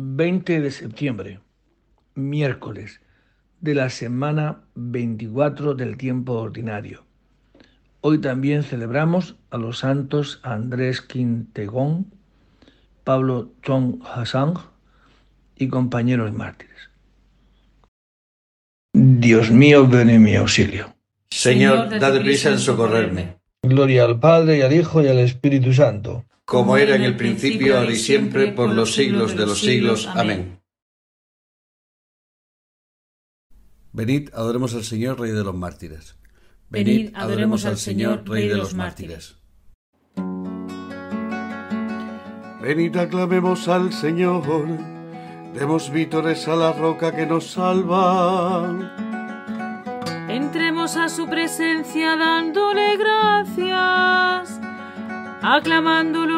20 de septiembre, miércoles de la semana 24 del tiempo ordinario. Hoy también celebramos a los santos Andrés Quintegón, Pablo Chong Hassan y compañeros mártires. Dios mío, ven en mi auxilio. Señor, dad prisa en socorrerme. Gloria al Padre y al Hijo y al Espíritu Santo. Como era en el principio, ahora y siempre, por los siglos de los siglos. Amén. Venid, adoremos al Señor, Rey de los mártires. Venid, adoremos al Señor, Rey de los mártires. Venid, aclamemos al Señor, demos vítores a la roca que nos salva. Entremos a su presencia dándole gracias, aclamándolo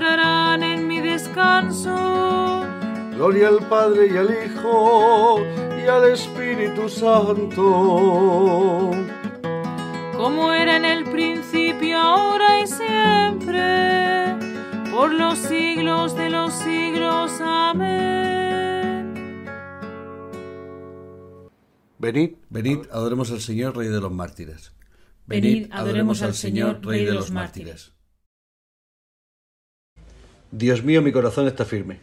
entrarán en mi descanso. Gloria al Padre y al Hijo y al Espíritu Santo. como era en el principio, ahora y siempre, por los siglos de los siglos. Amén. Venid, Venid, adoremos al Señor, Rey de los mártires. Venid, adoremos al Señor, Rey de los mártires. Dios mío, mi corazón está firme.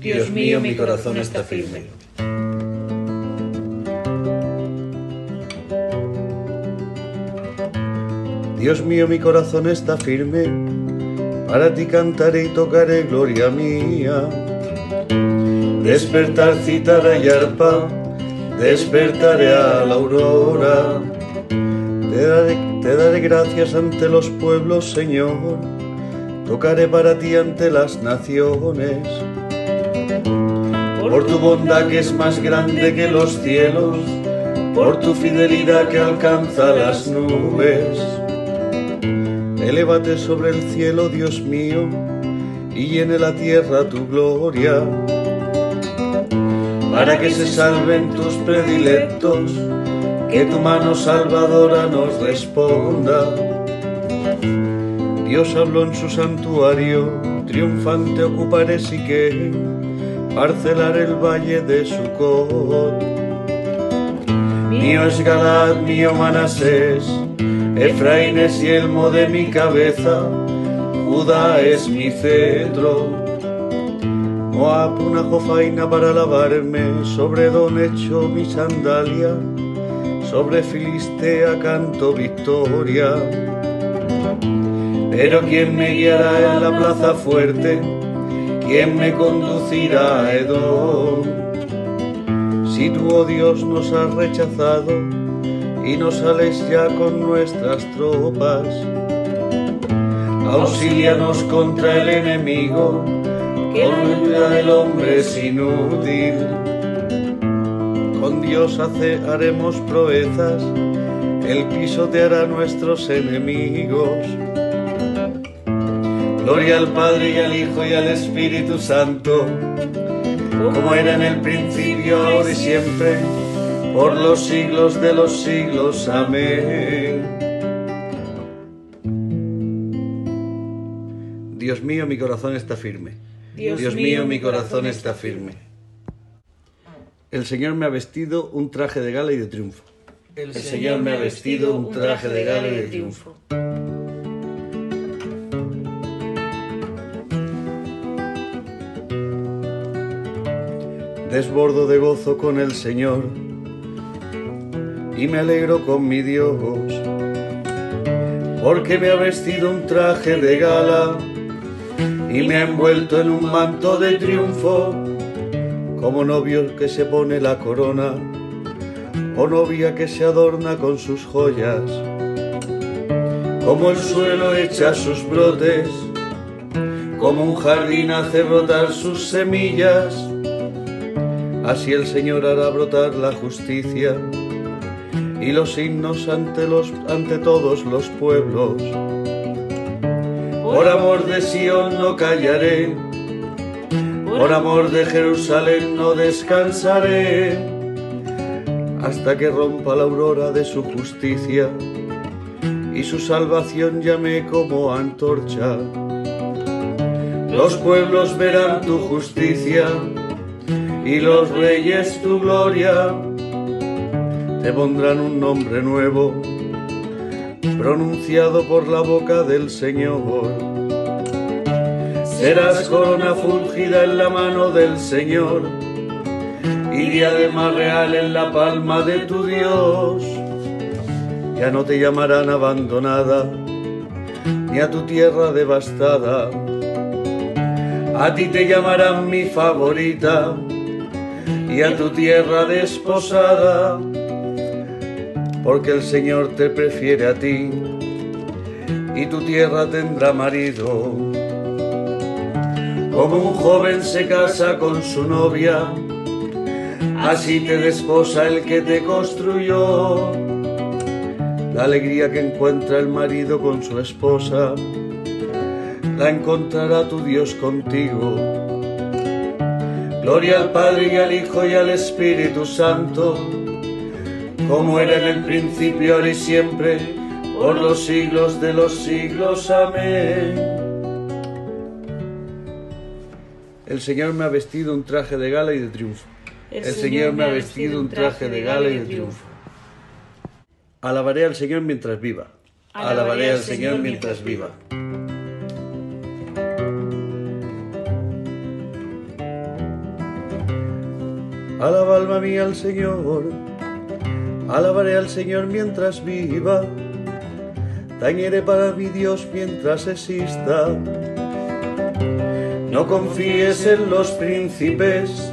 Dios mío, mi corazón está firme. Dios mío, mi corazón está firme. Para ti cantaré y tocaré gloria mía. Despertar, citará y arpa. Despertaré a la aurora. Te daré, te daré gracias ante los pueblos, Señor. Tocaré para ti ante las naciones. Por tu bondad que es más grande que los cielos, por tu fidelidad que alcanza las nubes. Elévate sobre el cielo, Dios mío, y llene la tierra tu gloria, para que se salven tus predilectos, que tu mano salvadora nos responda. Dios habló en su santuario, triunfante ocuparé Siquem, parcelar el valle de Sucot. Mío es Galad, mío Manasés, Efraín es yelmo de mi cabeza, Judá es mi cetro. Moab una jofaina para lavarme, sobre Don hecho mi sandalia, sobre Filistea canto victoria. Pero ¿quién me guiará en la plaza fuerte? ¿Quién me conducirá a Edom? Si tú, oh Dios, nos has rechazado y no sales ya con nuestras tropas, auxílianos contra el enemigo, la ayuda del hombre es inútil. Con Dios hace, haremos proezas, Él pisoteará a nuestros enemigos. Gloria al Padre y al Hijo y al Espíritu Santo, como era en el principio, ahora y siempre, por los siglos de los siglos. Amén. Dios mío, mi corazón está firme. Dios mío, mi corazón está firme. El Señor me ha vestido un traje de gala y de triunfo. El El Señor me ha vestido un traje de gala y de triunfo. Desbordo de gozo con el Señor y me alegro con mi Dios, porque me ha vestido un traje de gala y me ha envuelto en un manto de triunfo, como novio que se pone la corona o novia que se adorna con sus joyas, como el suelo echa sus brotes, como un jardín hace brotar sus semillas, así el Señor hará brotar la justicia y los himnos ante, los, ante todos los pueblos. Por amor de Sion no callaré, por amor de Jerusalén no descansaré, hasta que rompa la aurora de su justicia y su salvación llame como antorcha. Los pueblos verán tu justicia y los reyes tu gloria. Te pondrán un nombre nuevo, pronunciado por la boca del Señor. Serás corona fulgida en la mano del Señor y diadema real en la palma de tu Dios. Ya no te llamarán abandonada, ni a tu tierra devastada. A ti te llamarán mi favorita y a tu tierra desposada, porque el Señor te prefiere a ti y tu tierra tendrá marido. Como un joven se casa con su novia, así te desposa el que te construyó. La alegría que encuentra el marido con su esposa, la encontrará tu Dios contigo. Gloria al Padre y al Hijo y al Espíritu Santo, como era en el principio, ahora y siempre, por los siglos de los siglos. Amén. El Señor me ha vestido un traje de gala y de triunfo. El Señor me ha vestido un traje de gala y de triunfo. Alabaré al Señor mientras viva. Alabaré al Señor mientras viva. Alaba alma mía al Señor, alabaré al Señor mientras viva, tañeré para mi Dios mientras exista. No confíes en los príncipes,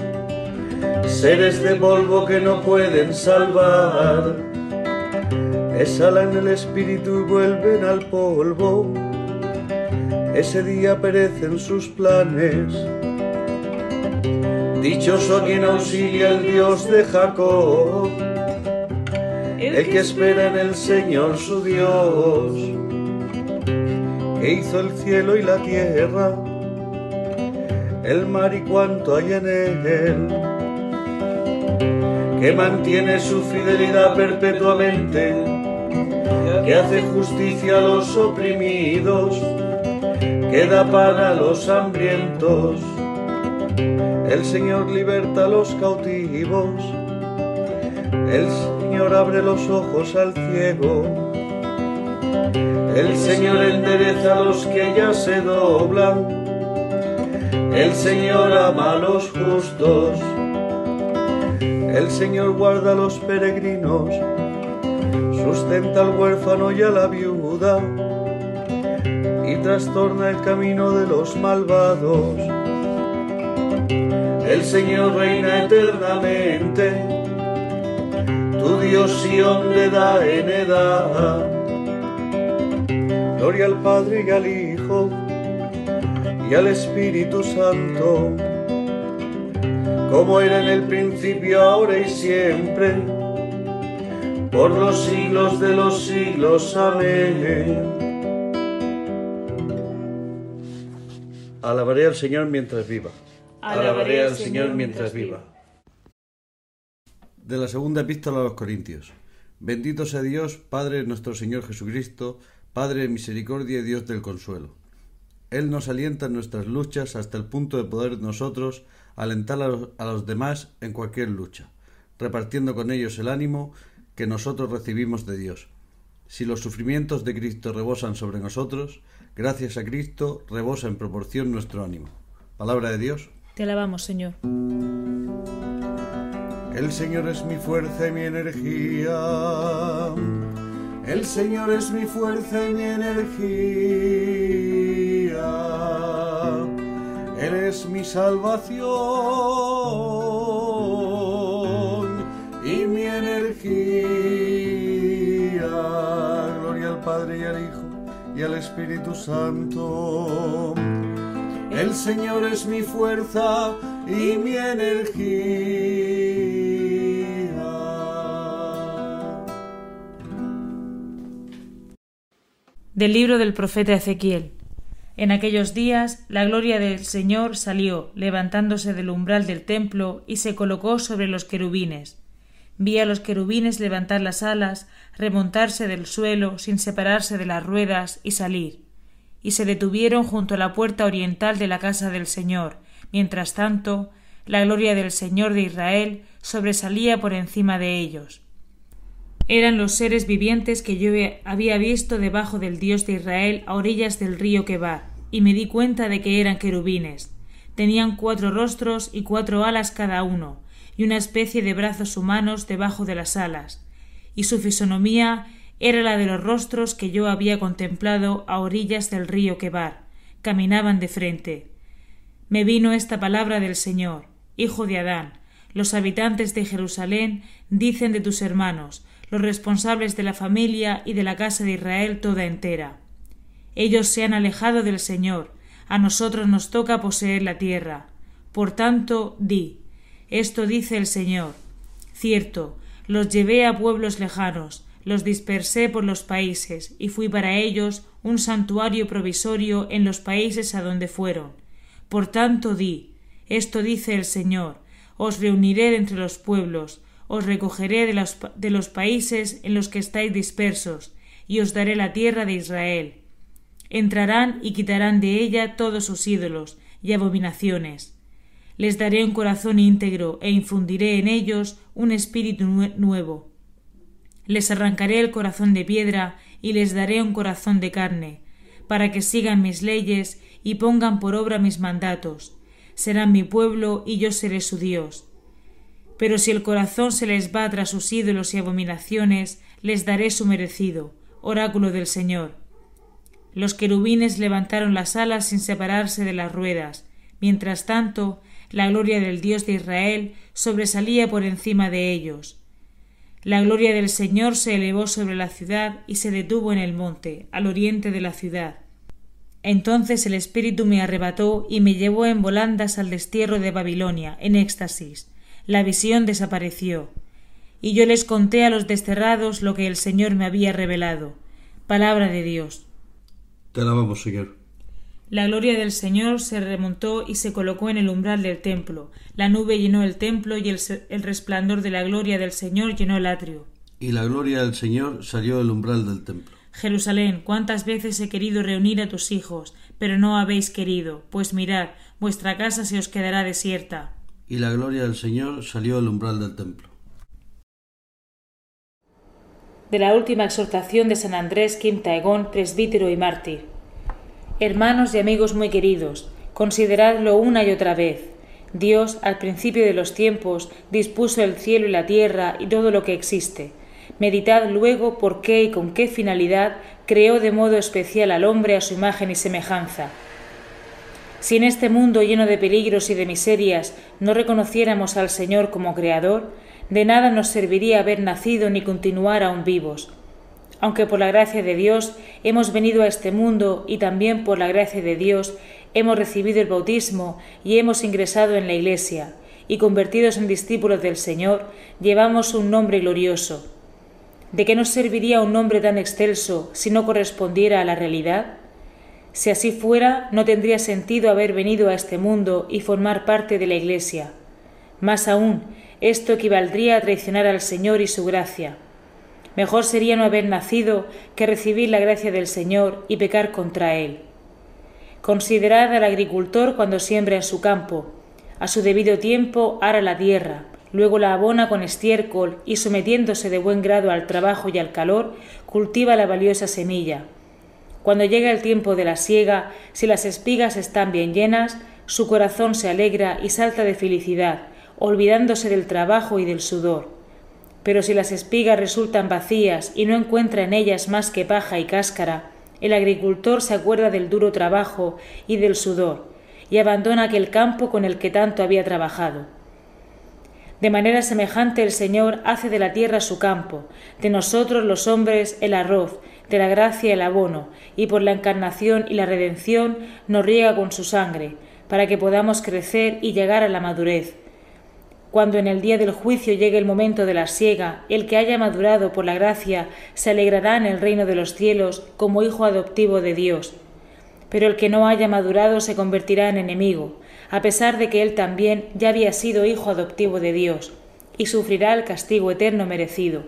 seres de polvo que no pueden salvar. Exhalan el espíritu y vuelven al polvo, ese día perecen sus planes. Dichoso quien auxilia el Dios de Jacob, el que espera en el Señor su Dios, que hizo el cielo y la tierra, el mar y cuanto hay en él, que mantiene su fidelidad perpetuamente, que hace justicia a los oprimidos, que da pan a los hambrientos. El Señor liberta a los cautivos, el Señor abre los ojos al ciego, el Señor endereza a los que ya se doblan, el Señor ama a los justos, el Señor guarda a los peregrinos, sustenta al huérfano y a la viuda, y trastorna el camino de los malvados. El Señor reina eternamente, tu Dios Sión le da en edad. Gloria al Padre y al Hijo y al Espíritu Santo, como era en el principio, ahora y siempre, por los siglos de los siglos. Amén. Alabaré al Señor mientras viva. Alabaré al Señor mientras viva. De la segunda epístola a los Corintios. Bendito sea Dios, Padre nuestro Señor Jesucristo, Padre de misericordia y Dios del consuelo. Él nos alienta en nuestras luchas hasta el punto de poder nosotros alentar a los, a los demás en cualquier lucha, repartiendo con ellos el ánimo que nosotros recibimos de Dios. Si los sufrimientos de Cristo rebosan sobre nosotros, gracias a Cristo rebosa en proporción nuestro ánimo. Palabra de Dios. Te alabamos, Señor. El Señor es mi fuerza y mi energía. El Señor es mi fuerza y mi energía. Él es mi salvación y mi energía. Gloria al Padre y al Hijo y al Espíritu Santo. El Señor es mi fuerza y mi energía. Del libro del profeta Ezequiel. En aquellos días la gloria del Señor salió, levantándose del umbral del templo, y se colocó sobre los querubines. Vi a los querubines levantar las alas, remontarse del suelo, sin separarse de las ruedas, y salir. Y se detuvieron junto a la puerta oriental de la casa del Señor. Mientras tanto, la gloria del Señor de Israel sobresalía por encima de ellos. Eran los seres vivientes que yo había visto debajo del Dios de Israel a orillas del río Quebar, y me di cuenta de que eran querubines. Tenían cuatro rostros y cuatro alas cada uno, y una especie de brazos humanos debajo de las alas, y su fisonomía era la de los rostros que yo había contemplado a orillas del río Quebar. Caminaban de frente. Me vino esta palabra del Señor, Hijo de Adán, los habitantes de Jerusalén dicen de tus hermanos, los responsables de la familia y de la casa de Israel toda entera. Ellos se han alejado del Señor, a nosotros nos toca poseer la tierra. Por tanto, di, esto dice el Señor. Cierto, los llevé a pueblos lejanos, los dispersé por los países, y fui para ellos un santuario provisorio en los países a donde fueron. Por tanto, di, esto dice el Señor, os reuniré de entre los pueblos, os recogeré de los, de los países en los que estáis dispersos, y os daré la tierra de Israel. Entrarán y quitarán de ella todos sus ídolos y abominaciones. Les daré un corazón íntegro e infundiré en ellos un espíritu nuevo. Les arrancaré el corazón de piedra y les daré un corazón de carne, para que sigan mis leyes y pongan por obra mis mandatos. Serán mi pueblo y yo seré su Dios. Pero si el corazón se les va tras sus ídolos y abominaciones, les daré su merecido. Oráculo del Señor. Los querubines levantaron las alas sin separarse de las ruedas. Mientras tanto, la gloria del Dios de Israel sobresalía por encima de ellos. La gloria del Señor se elevó sobre la ciudad y se detuvo en el monte, al oriente de la ciudad. Entonces el Espíritu me arrebató y me llevó en volandas al destierro de Babilonia, en éxtasis. La visión desapareció. Y yo les conté a los desterrados lo que el Señor me había revelado. Palabra de Dios. Te alabamos, Señor. La gloria del Señor se remontó y se colocó en el umbral del templo. La nube llenó el templo y el, el, resplandor de la gloria del Señor llenó el atrio. Y la gloria del Señor salió del umbral del templo. Jerusalén, cuántas veces he querido reunir a tus hijos, pero no habéis querido, pues mirad, vuestra casa se os quedará desierta. Y la gloria del Señor salió del umbral del templo. De la última exhortación de San Andrés Quintaegón, presbítero y mártir. Hermanos y amigos muy queridos, consideradlo una y otra vez. Dios, al principio de los tiempos, dispuso el cielo y la tierra y todo lo que existe. Meditad luego por qué y con qué finalidad creó de modo especial al hombre a su imagen y semejanza. Si en este mundo lleno de peligros y de miserias no reconociéramos al Señor como Creador, de nada nos serviría haber nacido ni continuar aún vivos aunque por la gracia de Dios hemos venido a este mundo y también por la gracia de Dios hemos recibido el bautismo y hemos ingresado en la Iglesia, y convertidos en discípulos del Señor, llevamos un nombre glorioso. ¿De qué nos serviría un nombre tan excelso si no correspondiera a la realidad? Si así fuera, no tendría sentido haber venido a este mundo y formar parte de la Iglesia. Más aún, Esto equivaldría a traicionar al Señor y su gracia. Mejor sería no haber nacido que recibir la gracia del Señor y pecar contra Él. Considerad al agricultor cuando siembra en su campo. A su debido tiempo ara la tierra, luego la abona con estiércol y sometiéndose de buen grado al trabajo y al calor, cultiva la valiosa semilla. Cuando llega el tiempo de la siega, si las espigas están bien llenas, su corazón se alegra y salta de felicidad, olvidándose del trabajo y del sudor. Pero si las espigas resultan vacías y no encuentra en ellas más que paja y cáscara, el agricultor se acuerda del duro trabajo y del sudor, y abandona aquel campo con el que tanto había trabajado. De manera semejante el Señor hace de la tierra su campo, de nosotros los hombres el arroz, de la gracia el abono, y por la encarnación y la redención nos riega con su sangre, para que podamos crecer y llegar a la madurez, cuando en el día del juicio llegue el momento de la siega, el que haya madurado por la gracia se alegrará en el reino de los cielos como hijo adoptivo de Dios. Pero el que no haya madurado se convertirá en enemigo, a pesar de que él también ya había sido hijo adoptivo de Dios, y sufrirá el castigo eterno merecido.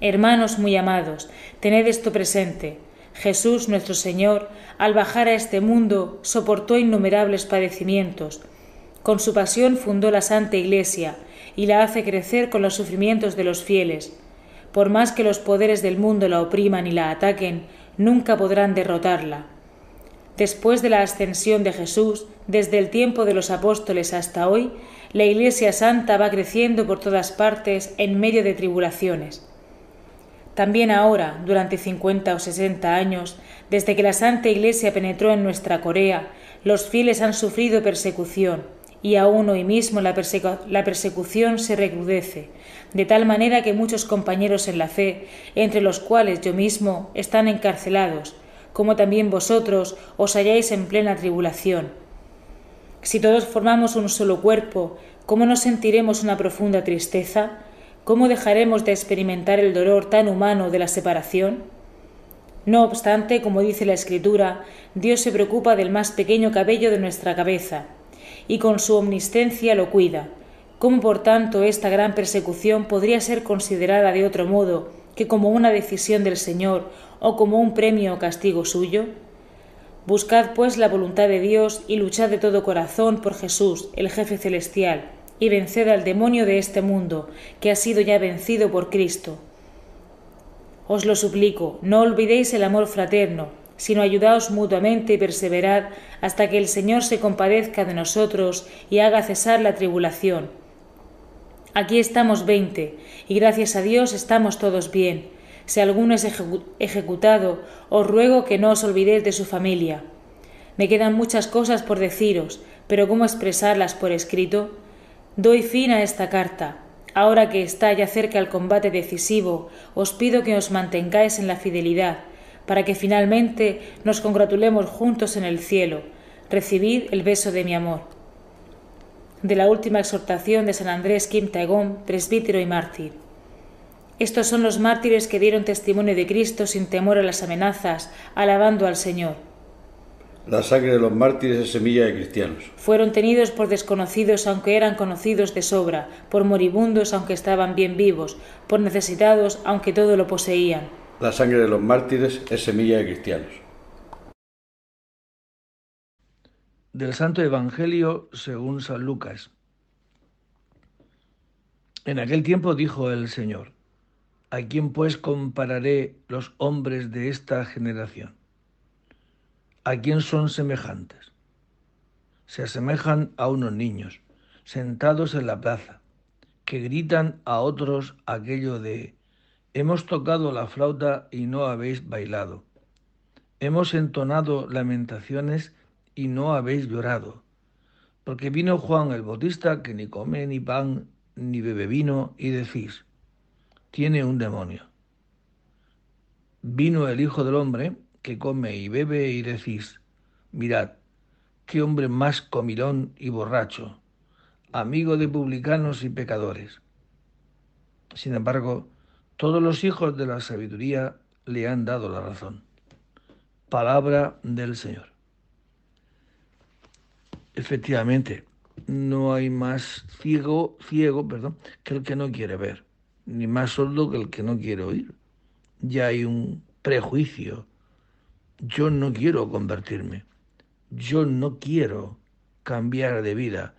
Hermanos muy amados, tened esto presente. Jesús nuestro Señor, al bajar a este mundo, soportó innumerables padecimientos, con su pasión fundó la Santa Iglesia y la hace crecer con los sufrimientos de los fieles. Por más que los poderes del mundo la opriman y la ataquen, nunca podrán derrotarla. Después de la ascensión de Jesús, desde el tiempo de los apóstoles hasta hoy, la Iglesia Santa va creciendo por todas partes en medio de tribulaciones. También ahora, durante cincuenta o sesenta años, desde que la Santa Iglesia penetró en nuestra Corea, los fieles han sufrido persecución, y aún hoy mismo la, persecución se recrudece, de tal manera que muchos compañeros en la fe, entre los cuales yo mismo, están encarcelados, como también vosotros os halláis en plena tribulación. Si todos formamos un solo cuerpo, ¿cómo no sentiremos una profunda tristeza? ¿Cómo dejaremos de experimentar el dolor tan humano de la separación? No obstante, como dice la Escritura, Dios se preocupa del más pequeño cabello de nuestra cabeza, y con su omnisciencia lo cuida. ¿Cómo por tanto esta gran persecución podría ser considerada de otro modo que como una decisión del Señor o como un premio o castigo suyo? Buscad pues la voluntad de Dios y luchad de todo corazón por Jesús, el jefe celestial, y venced al demonio de este mundo, que ha sido ya vencido por Cristo. Os lo suplico, no olvidéis el amor fraterno, sino ayudaos mutuamente y perseverad hasta que el Señor se compadezca de nosotros y haga cesar la tribulación. Aquí estamos veinte, y gracias a Dios estamos todos bien. Si alguno es ejecutado, os ruego que no os olvidéis de su familia. Me quedan muchas cosas por deciros, pero ¿cómo expresarlas por escrito? Doy fin a esta carta. Ahora que está ya cerca el combate decisivo, os pido que os mantengáis en la fidelidad, para que finalmente nos congratulemos juntos en el cielo. Recibid el beso de mi amor. De la última exhortación de San Andrés Kim presbítero y mártir. Estos son los mártires que dieron testimonio de Cristo sin temor a las amenazas, alabando al Señor. La sangre de los mártires es semilla de cristianos. Fueron tenidos por desconocidos aunque eran conocidos de sobra, por moribundos aunque estaban bien vivos, por necesitados aunque todo lo poseían la sangre de los mártires es semilla de cristianos. Del Santo Evangelio según San Lucas. En aquel tiempo dijo el Señor, ¿a quién pues compararé los hombres de esta generación? ¿A quién son semejantes? Se asemejan a unos niños, sentados en la plaza, que gritan a otros aquello de Hemos tocado la flauta y no habéis bailado. Hemos entonado lamentaciones y no habéis llorado. Porque vino Juan el Bautista que ni come ni pan ni bebe vino y decís, tiene un demonio. Vino el Hijo del Hombre que come y bebe y decís, mirad, qué hombre más comilón y borracho, amigo de publicanos y pecadores. Sin embargo, todos los hijos de la sabiduría le han dado la razón. Palabra del Señor. Efectivamente, no hay más ciego, ciego, perdón, que el que no quiere ver, ni más sordo que el que no quiere oír. Ya hay un prejuicio. Yo no quiero convertirme. Yo no quiero cambiar de vida.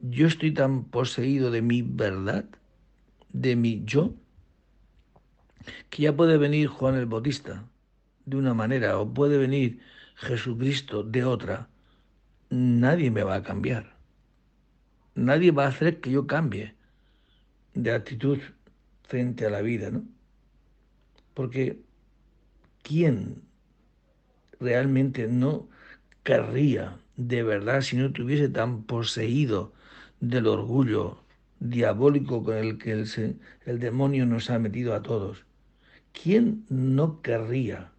Yo estoy tan poseído de mi verdad, de mi yo, que ya puede venir Juan el Bautista de una manera o puede venir Jesucristo de otra. Nadie me va a cambiar. Nadie va a hacer que yo cambie de actitud frente a la vida, ¿no? Porque ¿quién realmente no querría de verdad si no estuviese tan poseído del orgullo diabólico con el que el, el demonio nos ha metido a todos? ¿Quién no querría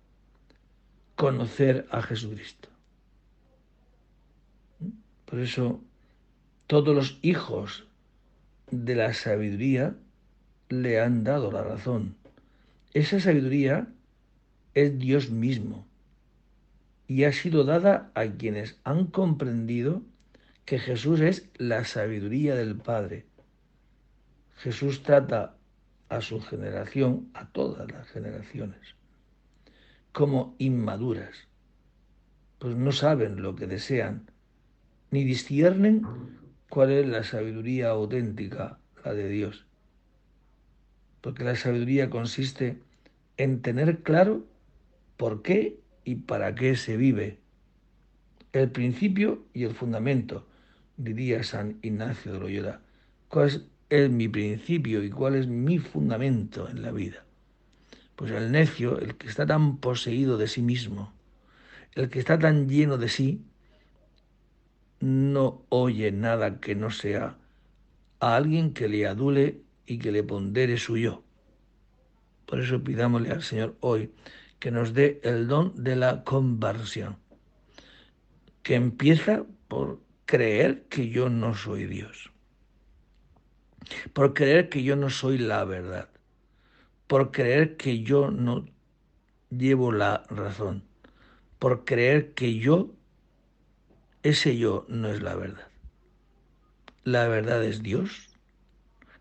conocer a Jesucristo? Por eso todos los hijos de la sabiduría le han dado la razón. Esa sabiduría es Dios mismo y ha sido dada a quienes han comprendido que Jesús es la sabiduría del Padre. Jesús trata a su generación, a todas las generaciones, como inmaduras, pues no saben lo que desean, ni disciernen cuál es la sabiduría auténtica, la de Dios. Porque la sabiduría consiste en tener claro por qué y para qué se vive, el principio y el fundamento, diría San Ignacio de Loyola. ¿Cuál es mi principio y cuál es mi fundamento en la vida? Pues el necio, el que está tan poseído de sí mismo, el que está tan lleno de sí, no oye nada que no sea a alguien que le adule y que le pondere su yo. Por eso pidámosle al Señor hoy que nos dé el don de la conversión, que empieza por creer que yo no soy Dios, por creer que yo no soy la verdad, por creer que yo no llevo la razón, por creer que yo, ese yo no es la verdad. La verdad es Dios,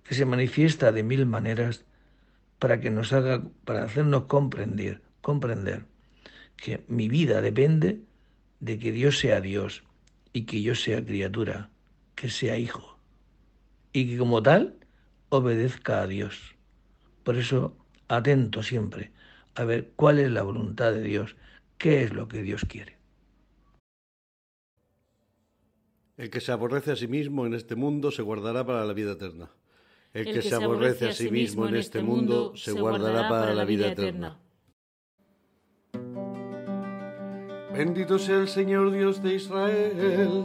que se manifiesta de mil maneras para que nos haga, para hacernos comprender comprender que mi vida depende de que Dios sea Dios y que yo sea criatura, que sea hijo, y que como tal obedezca a Dios. Por eso, atento siempre a ver cuál es la voluntad de Dios, qué es lo que Dios quiere. El que se aborrece a sí mismo en este mundo se guardará para la vida eterna. El, que, se aborrece a sí mismo en este mundo se guardará para la vida eterna. Bendito sea el Señor Dios de Israel,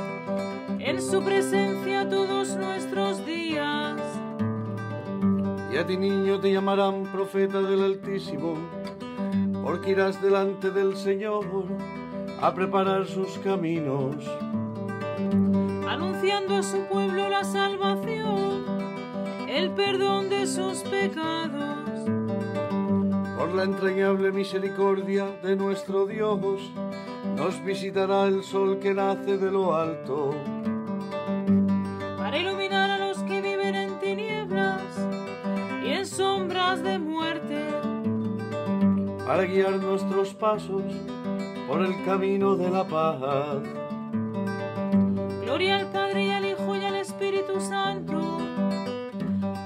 en su presencia todos nuestros días. Y a ti niño te llamarán profeta del Altísimo, porque irás delante del Señor a preparar sus caminos, anunciando a su pueblo la salvación, el perdón de sus pecados por la entrañable misericordia de nuestro Dios, nos visitará el sol que nace de lo alto. para guiar nuestros pasos por el camino de la paz. Gloria al Padre y al Hijo y al Espíritu Santo,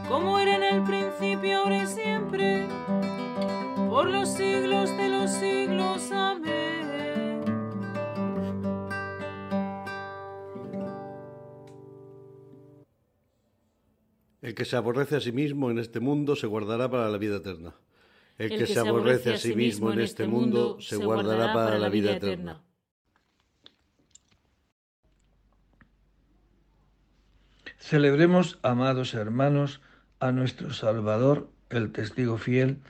como era en el principio, ahora y siempre, por los siglos de los siglos. Amén. El que se aborrece a sí mismo en este mundo se guardará para la vida eterna. El, que, se aborrece a sí mismo en este mundo se guardará para la vida eterna. Celebremos, amados hermanos, a nuestro Salvador, el testigo fiel,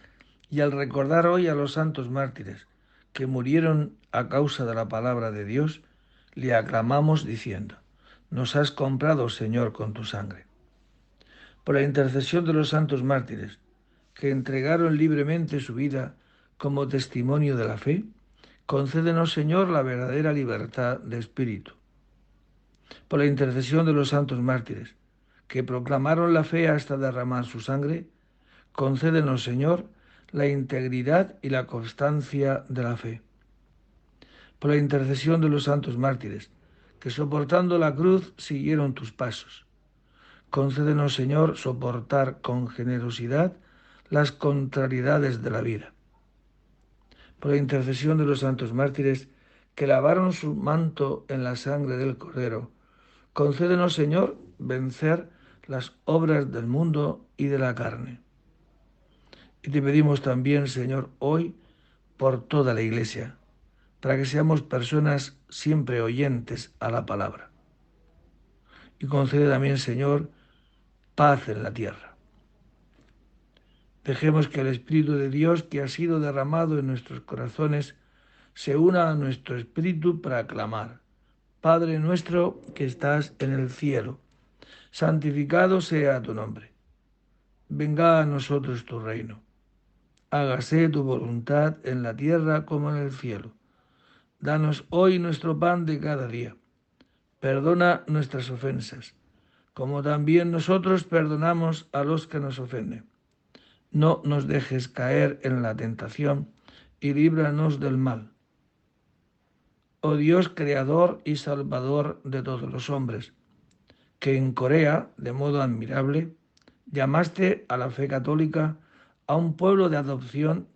y al recordar hoy a los santos mártires que murieron a causa de la palabra de Dios, le aclamamos diciendo, nos has comprado, Señor, con tu sangre. Por la intercesión de los santos mártires, que entregaron libremente su vida como testimonio de la fe, concédenos, Señor, la verdadera libertad de espíritu. Por la intercesión de los santos mártires, que proclamaron la fe hasta derramar su sangre, concédenos, Señor, la integridad y la constancia de la fe. Por la intercesión de los santos mártires, que soportando la cruz siguieron tus pasos. Concédenos, Señor, soportar con generosidad las contrariedades de la vida. Por la intercesión de los santos mártires que lavaron su manto en la sangre del Cordero, concédenos, Señor, vencer las obras del mundo y de la carne. Y te pedimos también, Señor, hoy por toda la Iglesia, para que seamos personas siempre oyentes a la palabra. Y concede también, Señor, paz en la tierra. Dejemos que el Espíritu de Dios que ha sido derramado en nuestros corazones se una a nuestro espíritu para clamar, Padre nuestro que estás en el cielo, santificado sea tu nombre. Venga a nosotros tu reino. Hágase tu voluntad en la tierra como en el cielo. Danos hoy nuestro pan de cada día. Perdona nuestras ofensas, como también nosotros perdonamos a los que nos ofenden no nos dejes caer en la tentación y líbranos del mal. Oh Dios creador y salvador de todos los hombres, que en Corea, de modo admirable, llamaste a la fe católica a un pueblo de adopción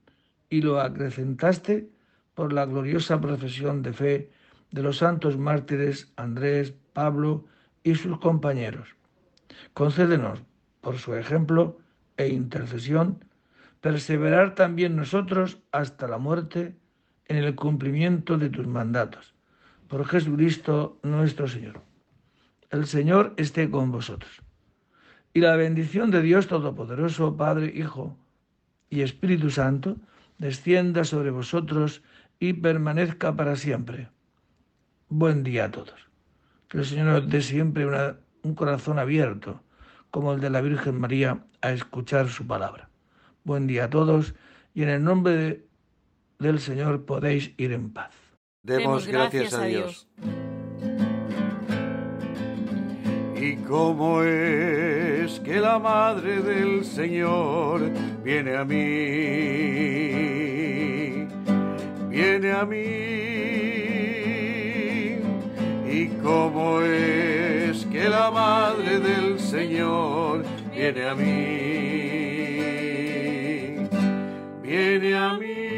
y lo acrecentaste por la gloriosa profesión de fe de los santos mártires Andrés, Pablo y sus compañeros. Concédenos, por su ejemplo, e intercesión, perseverar también nosotros hasta la muerte en el cumplimiento de tus mandatos. Por Jesucristo nuestro Señor. El Señor esté con vosotros. Y la bendición de Dios Todopoderoso, Padre, Hijo y Espíritu Santo, descienda sobre vosotros y permanezca para siempre. Buen día a todos. Que el Señor dé siempre un corazón abierto como el de la Virgen María a escuchar su palabra. Buen día a todos y en el nombre del Señor podéis ir en paz. Demos gracias a Dios. Y cómo es que la Madre del Señor viene a mí, viene a mí. Y cómo es que la Madre del Señor viene a mí, viene a mí.